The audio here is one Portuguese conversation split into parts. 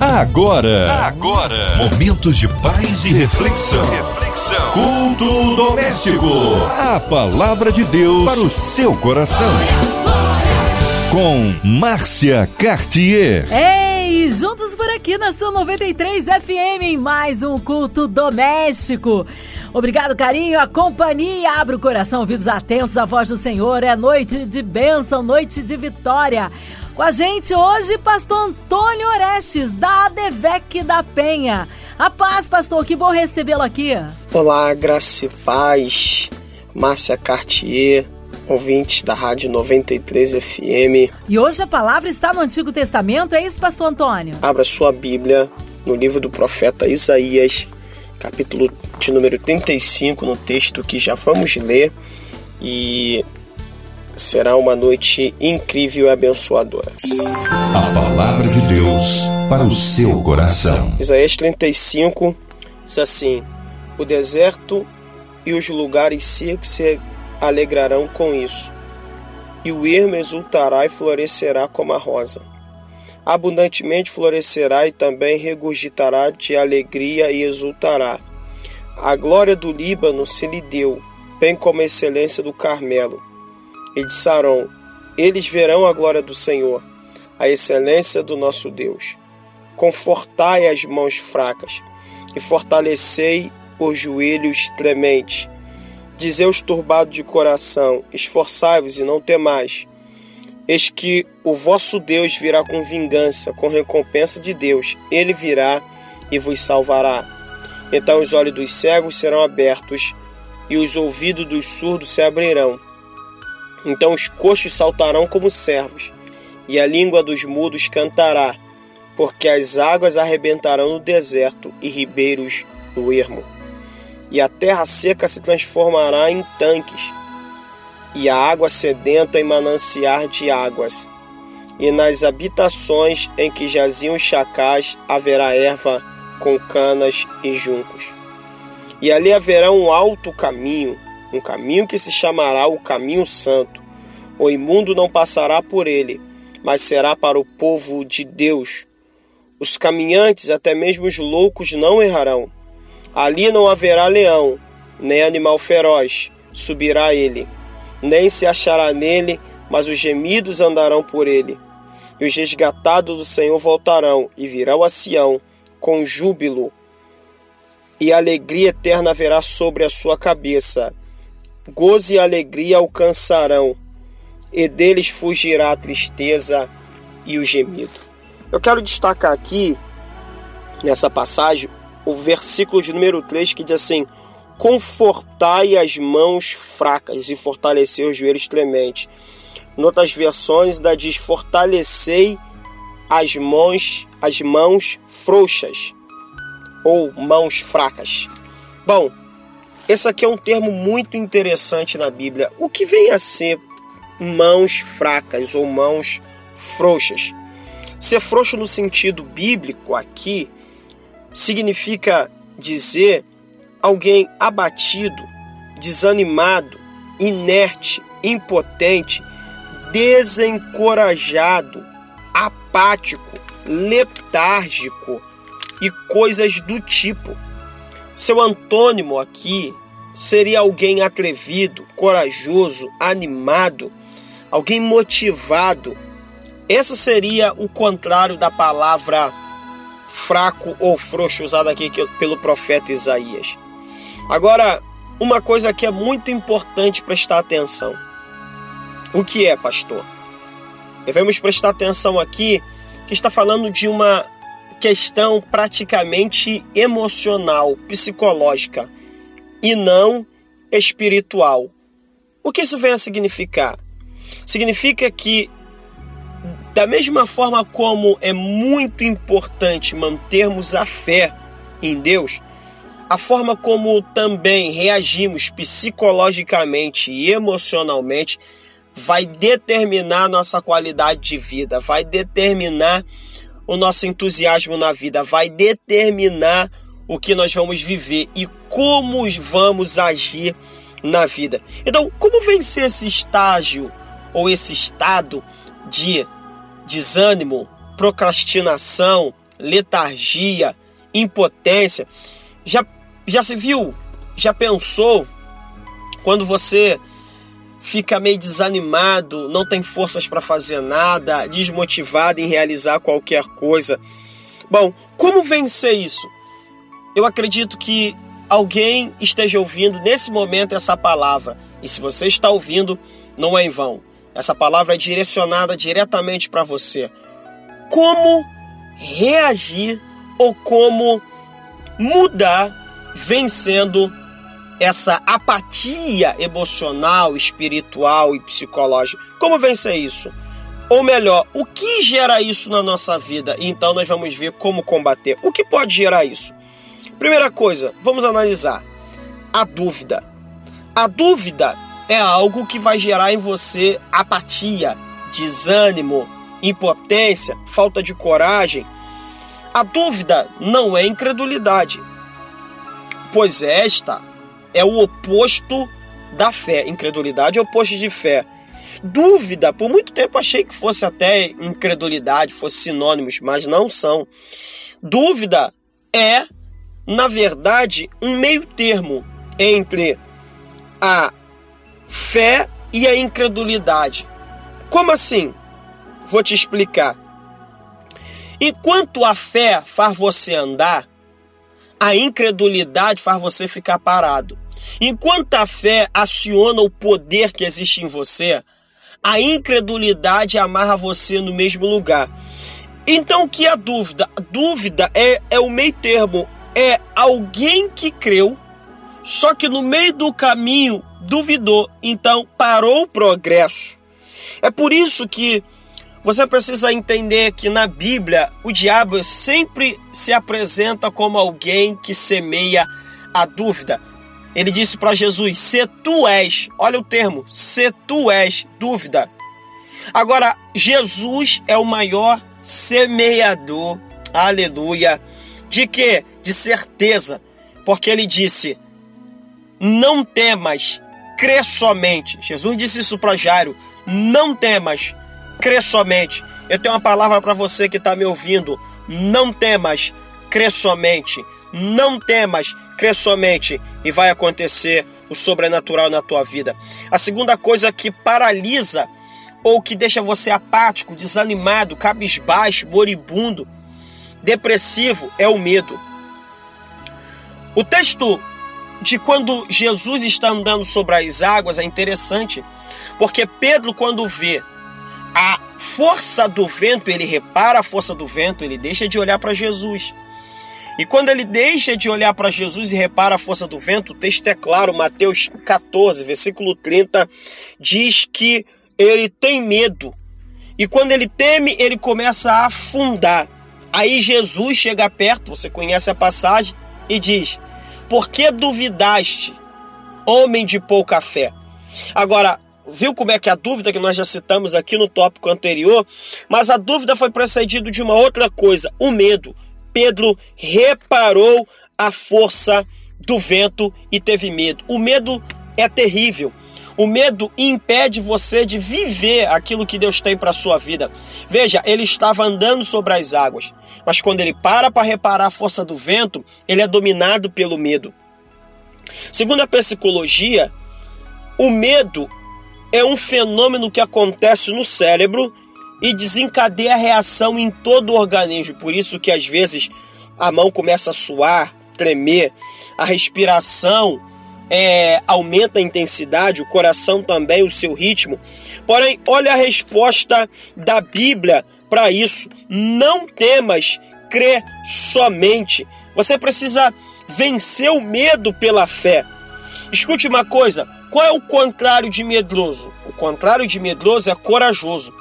Agora, agora, momentos de paz e reflexão. Reflexão. Culto doméstico. A palavra de Deus para o seu coração. Com Márcia Cartier. Ei, juntos por aqui na Sua 93 FM em mais um culto doméstico. Obrigado, carinho, a companhia. Abre o coração, ouvidos atentos à voz do Senhor. É noite de bênção, noite de vitória. Com a gente hoje, pastor Antônio Orestes, da ADVEC da Penha. A paz, pastor, que bom recebê-lo aqui. Olá, graça e paz. Márcia Cartier, ouvintes da Rádio 93 FM. E hoje a palavra está no Antigo Testamento, é isso, pastor Antônio? Abra sua Bíblia no livro do profeta Isaías, capítulo de número 35, no texto que já vamos ler. E será uma noite incrível e abençoadora. A palavra de Deus para o seu coração. Isaías 35 diz assim: O deserto e os lugares secos se alegrarão com isso, e o ermo exultará e florescerá como a rosa. Abundantemente florescerá e também regurgitará de alegria e exultará. A glória do Líbano se lhe deu, bem como a excelência do Carmelo e de Saron. Eles verão a glória do Senhor, a excelência do nosso Deus. Confortai as mãos fracas e fortalecei os joelhos trementes. Dizei os turbados de coração: esforçai-vos e não temais. Eis que o vosso Deus virá com vingança, com recompensa de Deus. Ele virá e vos salvará. Então os olhos dos cegos serão abertos e os ouvidos dos surdos se abrirão. Então os coxos saltarão como servos, e a língua dos mudos cantará, porque as águas arrebentarão no deserto e ribeiros no ermo. E a terra seca se transformará em tanques, e a água sedenta em mananciar de águas. E nas habitações em que jaziam os chacais haverá erva com canas e juncos. E ali haverá um alto caminho, um caminho que se chamará o caminho santo. O imundo não passará por ele, mas será para o povo de Deus. Os caminhantes, até mesmo os loucos, não errarão. Ali não haverá leão, nem animal feroz subirá ele, nem se achará nele, mas os gemidos andarão por ele. E os resgatados do Senhor voltarão e virão a Sião com júbilo, e alegria eterna haverá sobre a sua cabeça gozo e alegria alcançarão, e deles fugirá a tristeza e o gemido. Eu quero destacar aqui, nessa passagem, o versículo de número 3 que diz assim: Confortai as mãos fracas e fortalecei os joelhos trementes. Em outras versões, da diz: Fortalecei as mãos, as mãos frouxas ou mãos fracas. Bom, esse aqui é um termo muito interessante na Bíblia. O que vem a ser mãos fracas ou mãos frouxas? Ser frouxo no sentido bíblico aqui significa dizer alguém abatido, desanimado, inerte, impotente, desencorajado, apático, letárgico e coisas do tipo. Seu antônimo aqui seria alguém atrevido, corajoso, animado, alguém motivado. Esse seria o contrário da palavra fraco ou frouxo usada aqui pelo profeta Isaías. Agora, uma coisa que é muito importante prestar atenção. O que é, pastor? Devemos prestar atenção aqui que está falando de uma questão praticamente emocional, psicológica e não espiritual. O que isso vem a significar? Significa que, da mesma forma como é muito importante mantermos a fé em Deus, a forma como também reagimos psicologicamente e emocionalmente vai determinar nossa qualidade de vida, vai determinar o nosso entusiasmo na vida, vai determinar o que nós vamos viver e como vamos agir na vida. Então, como vencer esse estágio ou esse estado de desânimo, procrastinação, letargia, impotência. Já, já se viu, já pensou quando você fica meio desanimado, não tem forças para fazer nada, desmotivado em realizar qualquer coisa? Bom, como vencer isso? Eu acredito que alguém esteja ouvindo nesse momento essa palavra. E se você está ouvindo, não é em vão. Essa palavra é direcionada diretamente para você. Como reagir ou como mudar vencendo essa apatia emocional, espiritual e psicológica. Como vencer isso? Ou melhor, o que gera isso na nossa vida? Então nós vamos ver como combater. O que pode gerar isso? Primeira coisa, vamos analisar a dúvida. A dúvida é algo que vai gerar em você apatia, desânimo, impotência, falta de coragem. A dúvida não é incredulidade, pois esta é o oposto da fé. Incredulidade é o oposto de fé. Dúvida, por muito tempo achei que fosse até incredulidade, fosse sinônimos, mas não são. Dúvida é, na verdade, um meio termo entre a fé e a incredulidade. Como assim? Vou te explicar. Enquanto a fé faz você andar, a incredulidade faz você ficar parado. Enquanto a fé aciona o poder que existe em você, a incredulidade amarra você no mesmo lugar. Então, o que é a dúvida? A dúvida é, é o meio termo, é alguém que creu, só que no meio do caminho duvidou, então parou o progresso. É por isso que você precisa entender que na Bíblia o diabo sempre se apresenta como alguém que semeia a dúvida. Ele disse para Jesus: Se tu és, olha o termo, se tu és dúvida. Agora, Jesus é o maior semeador, aleluia, de que? De certeza, porque ele disse: Não temas, crê somente. Jesus disse isso para Jairo: Não temas, crê somente. Eu tenho uma palavra para você que está me ouvindo: Não temas, crê somente. Não temas, crê somente e vai acontecer o sobrenatural na tua vida. A segunda coisa que paralisa ou que deixa você apático, desanimado, cabisbaixo, moribundo, depressivo é o medo. O texto de quando Jesus está andando sobre as águas é interessante, porque Pedro, quando vê a força do vento, ele repara a força do vento, ele deixa de olhar para Jesus. E quando ele deixa de olhar para Jesus e repara a força do vento, o texto é claro, Mateus 14, versículo 30, diz que ele tem medo. E quando ele teme, ele começa a afundar. Aí Jesus chega perto, você conhece a passagem, e diz: Por que duvidaste, homem de pouca fé? Agora, viu como é que a dúvida que nós já citamos aqui no tópico anterior, mas a dúvida foi precedida de uma outra coisa, o medo. Pedro reparou a força do vento e teve medo. O medo é terrível. O medo impede você de viver aquilo que Deus tem para sua vida. Veja, ele estava andando sobre as águas, mas quando ele para para reparar a força do vento, ele é dominado pelo medo. Segundo a psicologia, o medo é um fenômeno que acontece no cérebro e desencadeia a reação em todo o organismo. Por isso que às vezes a mão começa a suar, tremer, a respiração é, aumenta a intensidade, o coração também, o seu ritmo. Porém, olha a resposta da Bíblia para isso. Não temas, crê somente. Você precisa vencer o medo pela fé. Escute uma coisa: qual é o contrário de medroso? O contrário de medroso é corajoso.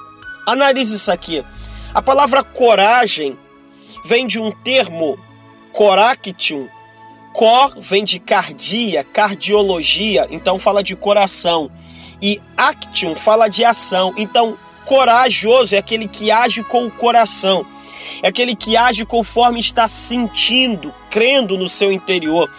Analise isso aqui. A palavra coragem vem de um termo coractium. Cor vem de cardia, cardiologia, então fala de coração. E actium fala de ação. Então, corajoso é aquele que age com o coração. É aquele que age conforme está sentindo, crendo no seu interior.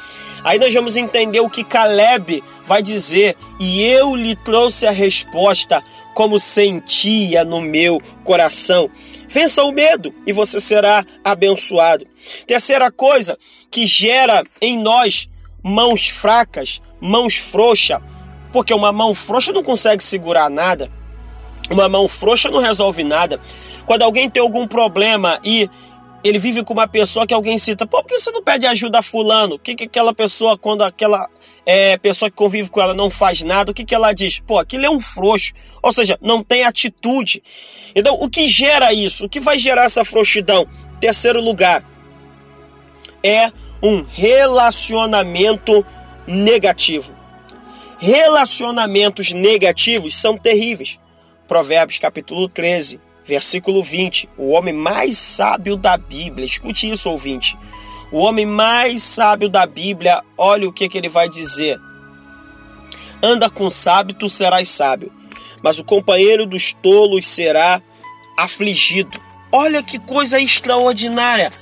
Aí nós vamos entender o que Caleb vai dizer, e eu lhe trouxe a resposta como sentia no meu coração. Vença o medo e você será abençoado. Terceira coisa que gera em nós mãos fracas, mãos frouxas, porque uma mão frouxa não consegue segurar nada. Uma mão frouxa não resolve nada. Quando alguém tem algum problema e ele vive com uma pessoa que alguém cita, pô, por que você não pede ajuda a fulano? O que, que aquela pessoa, quando aquela é, pessoa que convive com ela não faz nada, o que, que ela diz? Pô, aquilo é um frouxo. Ou seja, não tem atitude. Então, o que gera isso? O que vai gerar essa frouxidão? Terceiro lugar, é um relacionamento negativo. Relacionamentos negativos são terríveis. Provérbios capítulo 13, versículo 20. O homem mais sábio da Bíblia, escute isso, ouvinte. O homem mais sábio da Bíblia, olha o que, que ele vai dizer. Anda com sábio, tu serás sábio, mas o companheiro dos tolos será afligido. Olha que coisa extraordinária.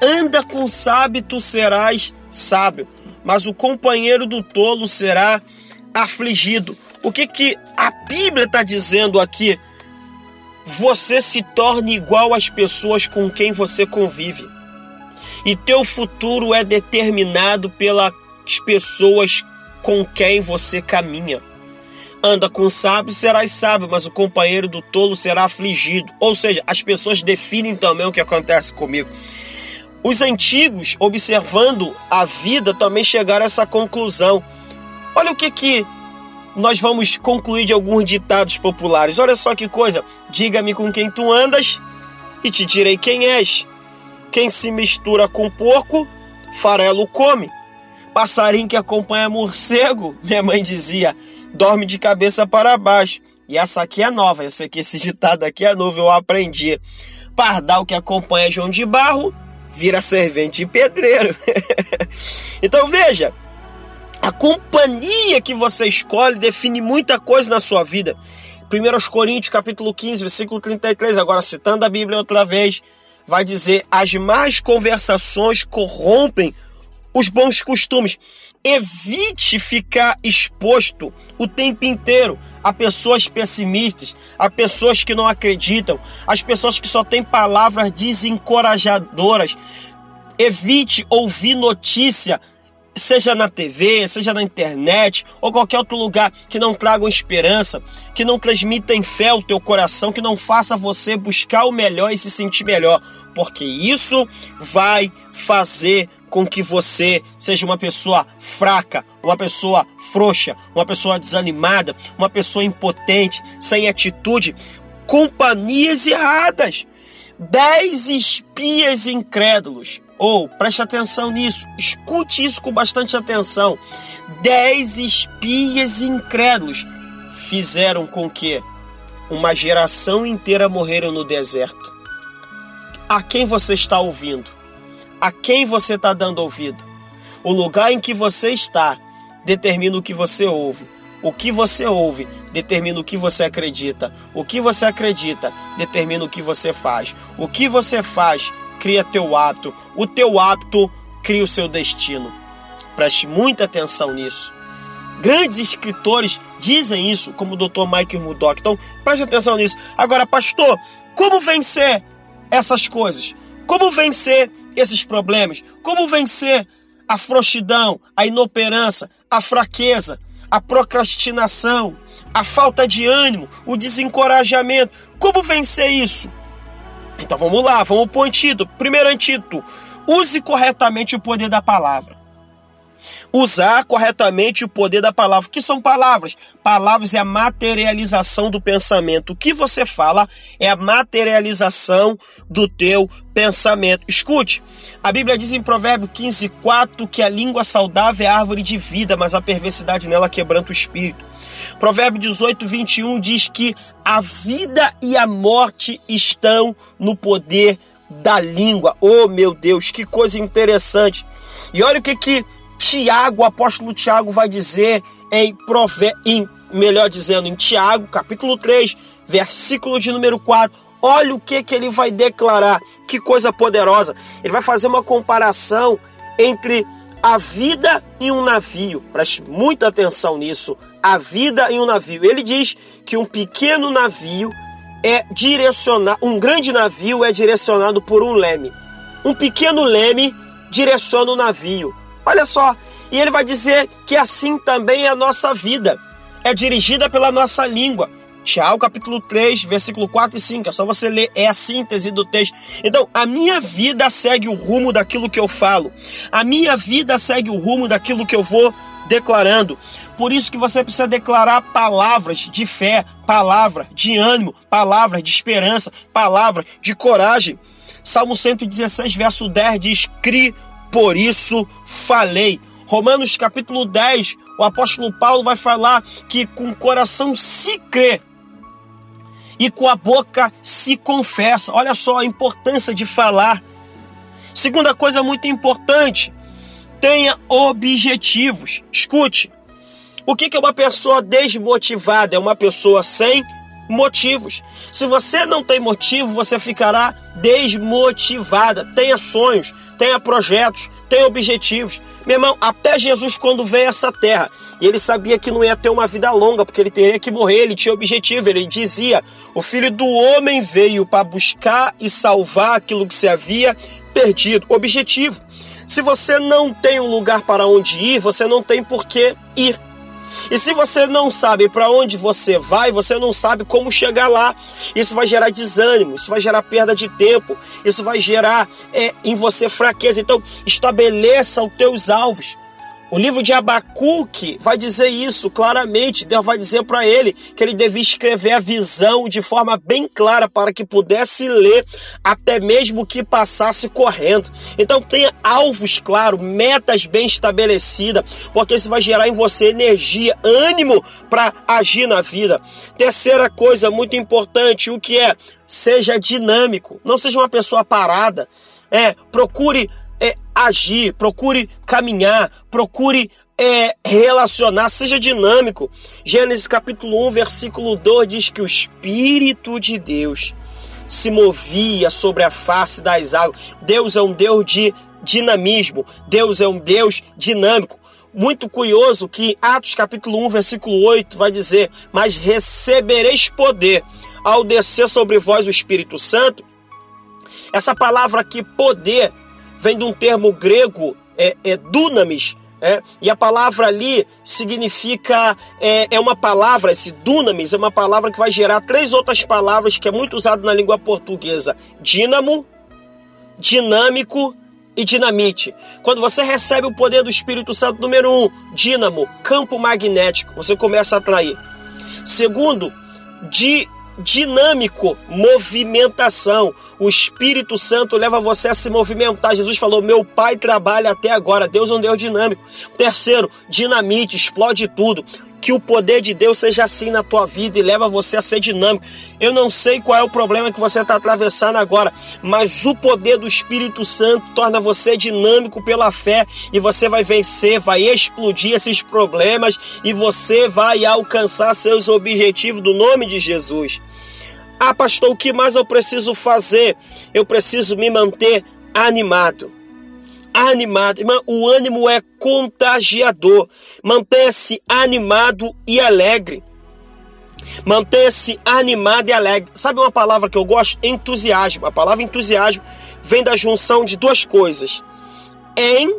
Anda com sábio, tu serás sábio, mas o companheiro do tolo será afligido. O que, que a Bíblia está dizendo aqui? Você se torna igual às pessoas com quem você convive. E teu futuro é determinado pelas pessoas com quem você caminha. Anda com sábio, serás sábio, mas o companheiro do tolo será afligido. Ou seja, as pessoas definem também o que acontece comigo. Os antigos, observando a vida, também chegaram a essa conclusão. Olha o que que nós vamos concluir de alguns ditados populares. Olha só que coisa. Diga-me com quem tu andas e te direi quem és. Quem se mistura com porco, farelo come. Passarinho que acompanha morcego, minha mãe dizia, dorme de cabeça para baixo. E essa aqui é nova, essa aqui, esse ditado aqui é novo, eu aprendi. Pardal que acompanha João de Barro, vira servente e pedreiro. então veja, a companhia que você escolhe define muita coisa na sua vida. 1 Coríntios capítulo 15, versículo 33, agora citando a Bíblia outra vez, vai dizer: as más conversações corrompem os bons costumes. Evite ficar exposto o tempo inteiro a pessoas pessimistas, a pessoas que não acreditam, as pessoas que só têm palavras desencorajadoras. Evite ouvir notícia seja na TV, seja na internet ou qualquer outro lugar que não tragam esperança, que não transmitem fé ao teu coração, que não faça você buscar o melhor e se sentir melhor, porque isso vai fazer com que você seja uma pessoa fraca, uma pessoa frouxa, uma pessoa desanimada, uma pessoa impotente, sem atitude, companhias erradas. Dez espias incrédulos ou preste atenção nisso, escute isso com bastante atenção. Dez espias incrédulos fizeram com que uma geração inteira morreram no deserto. A quem você está ouvindo? A quem você está dando ouvido? O lugar em que você está determina o que você ouve. O que você ouve determina o que você acredita. O que você acredita determina o que você faz. O que você faz cria teu hábito, o teu hábito cria o seu destino. Preste muita atenção nisso. Grandes escritores dizem isso, como o Dr. Michael Murdock. Então, preste atenção nisso. Agora, pastor, como vencer essas coisas? Como vencer esses problemas? Como vencer a frouxidão, a inoperância, a fraqueza, a procrastinação, a falta de ânimo, o desencorajamento? Como vencer isso? Então vamos lá, vamos para o antídoto. Primeiro antídoto: use corretamente o poder da palavra. Usar corretamente o poder da palavra. O que são palavras? Palavras é a materialização do pensamento. O que você fala é a materialização do teu pensamento. Escute, a Bíblia diz em Provérbio 15, 4 que a língua saudável é árvore de vida, mas a perversidade nela quebranta o espírito. Provérbio 18, 21 diz que a vida e a morte estão no poder da língua. Oh, meu Deus, que coisa interessante. E olha o que que Tiago, o apóstolo Tiago vai dizer em, em melhor dizendo, em Tiago, capítulo 3, versículo de número 4. Olha o que que ele vai declarar. Que coisa poderosa. Ele vai fazer uma comparação entre a vida e um navio. Preste muita atenção nisso a vida em um navio. Ele diz que um pequeno navio é direcionado, um grande navio é direcionado por um leme. Um pequeno leme direciona o navio. Olha só, e ele vai dizer que assim também é a nossa vida. É dirigida pela nossa língua. Tiago capítulo 3, versículo 4 e 5. É só você ler, é a síntese do texto. Então, a minha vida segue o rumo daquilo que eu falo. A minha vida segue o rumo daquilo que eu vou declarando. Por isso que você precisa declarar palavras de fé, palavra de ânimo, palavra de esperança, palavra de coragem. Salmo 116, verso 10 diz: Cri, por isso falei. Romanos capítulo 10, o apóstolo Paulo vai falar que com o coração se crê e com a boca se confessa. Olha só a importância de falar. Segunda coisa muito importante, tenha objetivos. Escute, o que é uma pessoa desmotivada? É uma pessoa sem motivos. Se você não tem motivo, você ficará desmotivada. Tenha sonhos, tenha projetos, tenha objetivos. Meu irmão, até Jesus, quando veio a essa terra, e ele sabia que não ia ter uma vida longa, porque ele teria que morrer, ele tinha objetivo. Ele dizia: O filho do homem veio para buscar e salvar aquilo que se havia perdido. Objetivo. Se você não tem um lugar para onde ir, você não tem por que ir. E se você não sabe para onde você vai, você não sabe como chegar lá. Isso vai gerar desânimo, isso vai gerar perda de tempo, isso vai gerar é, em você fraqueza. Então, estabeleça os teus alvos. O livro de Abacuque vai dizer isso claramente. Deus vai dizer para ele que ele devia escrever a visão de forma bem clara para que pudesse ler até mesmo que passasse correndo. Então tenha alvos claros, metas bem estabelecidas, porque isso vai gerar em você energia, ânimo para agir na vida. Terceira coisa muito importante, o que é? Seja dinâmico, não seja uma pessoa parada. É, procure agir, procure caminhar, procure é, relacionar, seja dinâmico. Gênesis capítulo 1, versículo 2 diz que o Espírito de Deus se movia sobre a face das águas. Deus é um Deus de dinamismo, Deus é um Deus dinâmico. Muito curioso que Atos capítulo 1, versículo 8 vai dizer: Mas recebereis poder ao descer sobre vós o Espírito Santo. Essa palavra aqui, poder, vem de um termo grego, é, é dunamis, é, e a palavra ali significa, é, é uma palavra, esse dunamis é uma palavra que vai gerar três outras palavras que é muito usado na língua portuguesa: dínamo, dinâmico e dinamite. Quando você recebe o poder do Espírito Santo, número um, dínamo, campo magnético, você começa a atrair. Segundo, di, dinâmico, movimentação. O Espírito Santo leva você a se movimentar. Jesus falou: Meu Pai trabalha até agora. Deus é um Deus dinâmico. Terceiro, dinamite, explode tudo. Que o poder de Deus seja assim na tua vida e leva você a ser dinâmico. Eu não sei qual é o problema que você está atravessando agora, mas o poder do Espírito Santo torna você dinâmico pela fé e você vai vencer, vai explodir esses problemas e você vai alcançar seus objetivos do nome de Jesus. Ah, pastor, o que mais eu preciso fazer? Eu preciso me manter animado. Animado, irmão, o ânimo é contagiador. Mantenha-se animado e alegre. Mantenha-se animado e alegre. Sabe uma palavra que eu gosto? Entusiasmo. A palavra entusiasmo vem da junção de duas coisas: em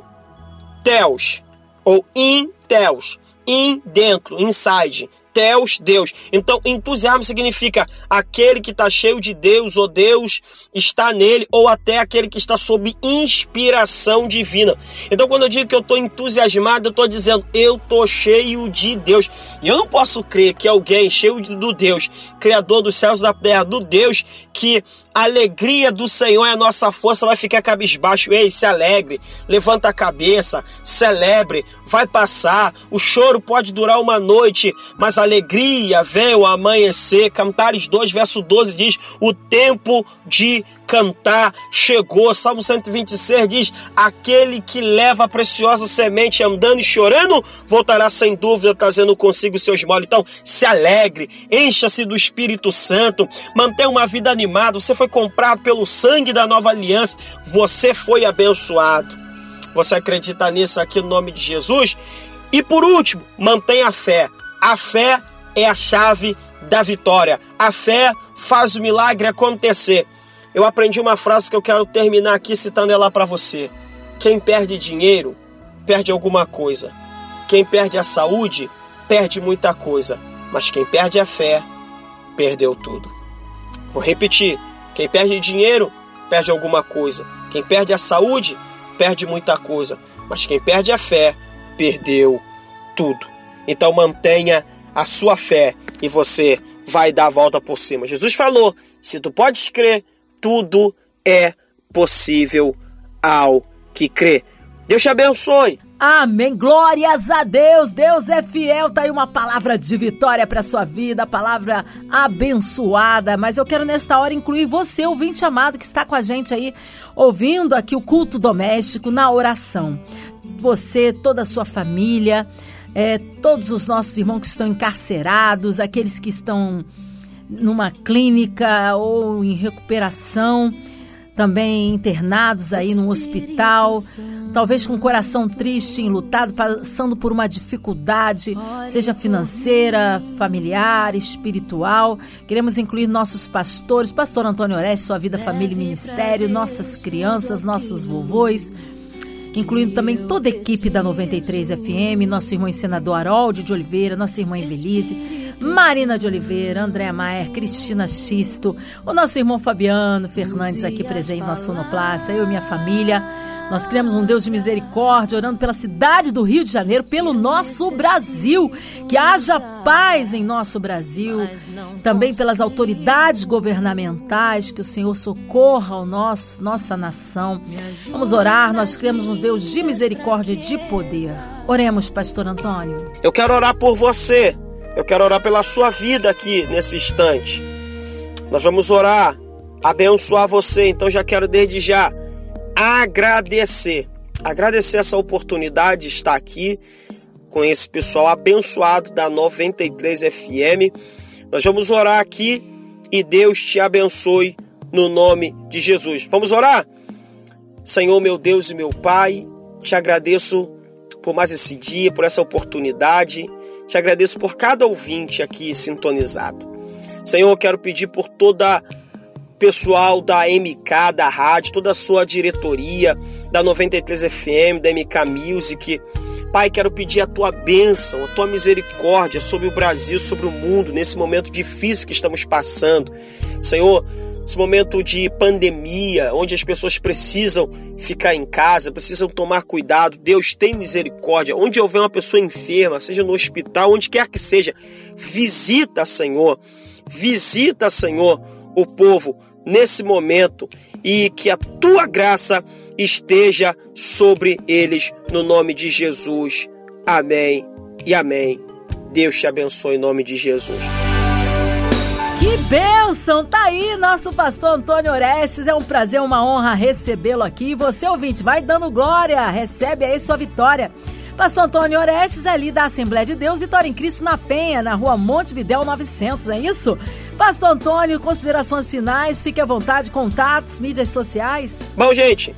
teos ou in teos, in dentro, inside. Teos, Deus. Então, entusiasmo significa aquele que está cheio de Deus, ou Deus está nele, ou até aquele que está sob inspiração divina. Então, quando eu digo que eu estou entusiasmado, eu estou dizendo, eu estou cheio de Deus. E eu não posso crer que alguém cheio do Deus, Criador dos céus e da terra, do Deus que a alegria do Senhor é a nossa força, vai ficar cabisbaixo. Ei, se alegre, levanta a cabeça, celebre, vai passar. O choro pode durar uma noite, mas a alegria vem ao amanhecer. Cantares 2, verso 12 diz: O tempo de cantar chegou. Salmo 126 diz: Aquele que leva a preciosa semente andando e chorando, voltará sem dúvida trazendo consigo seus molos. Então, se alegre, encha-se do Espírito Santo, mantenha uma vida animada. Você foi comprado pelo sangue da nova aliança, você foi abençoado. Você acredita nisso aqui no nome de Jesus? E por último, mantenha a fé. A fé é a chave da vitória. A fé faz o milagre acontecer. Eu aprendi uma frase que eu quero terminar aqui citando ela para você. Quem perde dinheiro, perde alguma coisa. Quem perde a saúde, perde muita coisa. Mas quem perde a fé, perdeu tudo. Vou repetir: quem perde dinheiro, perde alguma coisa. Quem perde a saúde, perde muita coisa. Mas quem perde a fé, perdeu tudo. Então mantenha a sua fé e você vai dar a volta por cima. Jesus falou: se tu podes crer, tudo é possível ao que crê. Deus te abençoe. Amém. Glórias a Deus. Deus é fiel. Tá aí uma palavra de vitória para sua vida, palavra abençoada. Mas eu quero nesta hora incluir você, ouvinte amado, que está com a gente aí, ouvindo aqui o culto doméstico na oração. Você, toda a sua família, é, todos os nossos irmãos que estão encarcerados, aqueles que estão numa clínica ou em recuperação também internados aí no hospital, talvez com o coração triste, enlutado, passando por uma dificuldade, seja financeira, familiar, espiritual. Queremos incluir nossos pastores, pastor Antônio Oreste, sua vida, família e ministério, nossas crianças, nossos vovôs incluindo também toda a equipe da 93 FM, nosso irmão senador Harold de Oliveira, nossa irmã Evelise, Marina de Oliveira, Andréa Maier, Cristina Xisto, o nosso irmão Fabiano Fernandes aqui presente, nosso sonoplasta, eu e minha família. Nós criamos um Deus de misericórdia, orando pela cidade do Rio de Janeiro, pelo nosso Brasil. Que haja paz em nosso Brasil. Também pelas autoridades governamentais, que o Senhor socorra o nosso, nossa nação. Vamos orar, nós criamos um Deus de misericórdia e de poder. Oremos, pastor Antônio. Eu quero orar por você. Eu quero orar pela sua vida aqui nesse instante. Nós vamos orar, abençoar você. Então já quero desde já agradecer. Agradecer essa oportunidade de estar aqui com esse pessoal abençoado da 93 FM. Nós vamos orar aqui e Deus te abençoe no nome de Jesus. Vamos orar? Senhor, meu Deus e meu Pai, te agradeço por mais esse dia, por essa oportunidade. Te agradeço por cada ouvinte aqui sintonizado. Senhor, eu quero pedir por toda pessoal da MK, da rádio, toda a sua diretoria, da 93 FM, da MK Music. Pai, quero pedir a tua bênção, a tua misericórdia sobre o Brasil, sobre o mundo, nesse momento difícil que estamos passando. Senhor, esse momento de pandemia, onde as pessoas precisam ficar em casa, precisam tomar cuidado. Deus tem misericórdia. Onde houver uma pessoa enferma, seja no hospital, onde quer que seja, visita, Senhor. Visita, Senhor, o povo nesse momento e que a tua graça esteja sobre eles no nome de Jesus. Amém e amém. Deus te abençoe em nome de Jesus. Que bênção! Tá aí nosso pastor Antônio Orestes. É um prazer, uma honra recebê-lo aqui. Você, ouvinte, vai dando glória, recebe aí sua vitória. Pastor Antônio Orestes, ali da Assembleia de Deus, Vitória em Cristo, na Penha, na rua Montevidéu 900, é isso? Pastor Antônio, considerações finais, fique à vontade, contatos, mídias sociais. Bom, gente,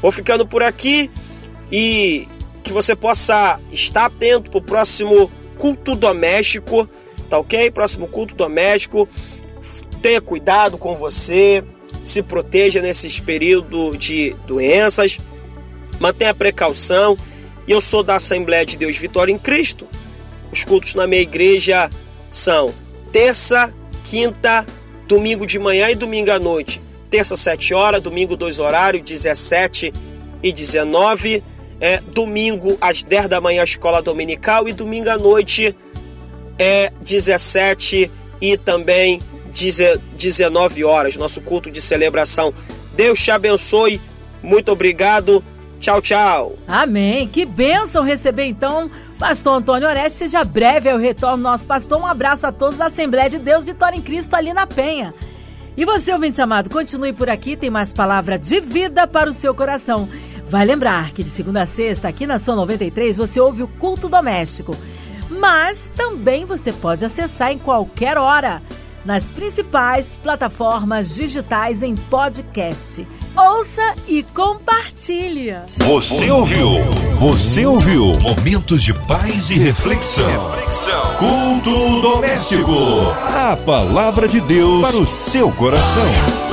vou ficando por aqui e que você possa estar atento para o próximo culto doméstico, tá ok? Próximo culto doméstico. Tenha cuidado com você, se proteja nesses períodos de doenças, mantenha precaução e eu sou da Assembleia de Deus Vitória em Cristo. Os cultos na minha igreja são terça, quinta, domingo de manhã e domingo à noite. Terça, 7 horas, domingo, dois horários, 17 e 19. É, domingo, às 10 da manhã, escola dominical. E domingo à noite, é 17 e também 19 horas, nosso culto de celebração. Deus te abençoe. Muito obrigado. Tchau, tchau. Amém. Que bênção receber então, pastor Antônio Orestes. Seja breve ao retorno nosso pastor. Um abraço a todos da Assembleia de Deus Vitória em Cristo ali na Penha. E você, ouvinte amado, continue por aqui, tem mais palavra de vida para o seu coração. Vai lembrar que de segunda a sexta, aqui na São 93, você ouve o culto doméstico. Mas também você pode acessar em qualquer hora nas principais plataformas digitais em podcast. Ouça e compartilha. Você ouviu? Você ouviu? Momentos de paz e reflexão. reflexão. Culto doméstico. A palavra de Deus para o seu coração.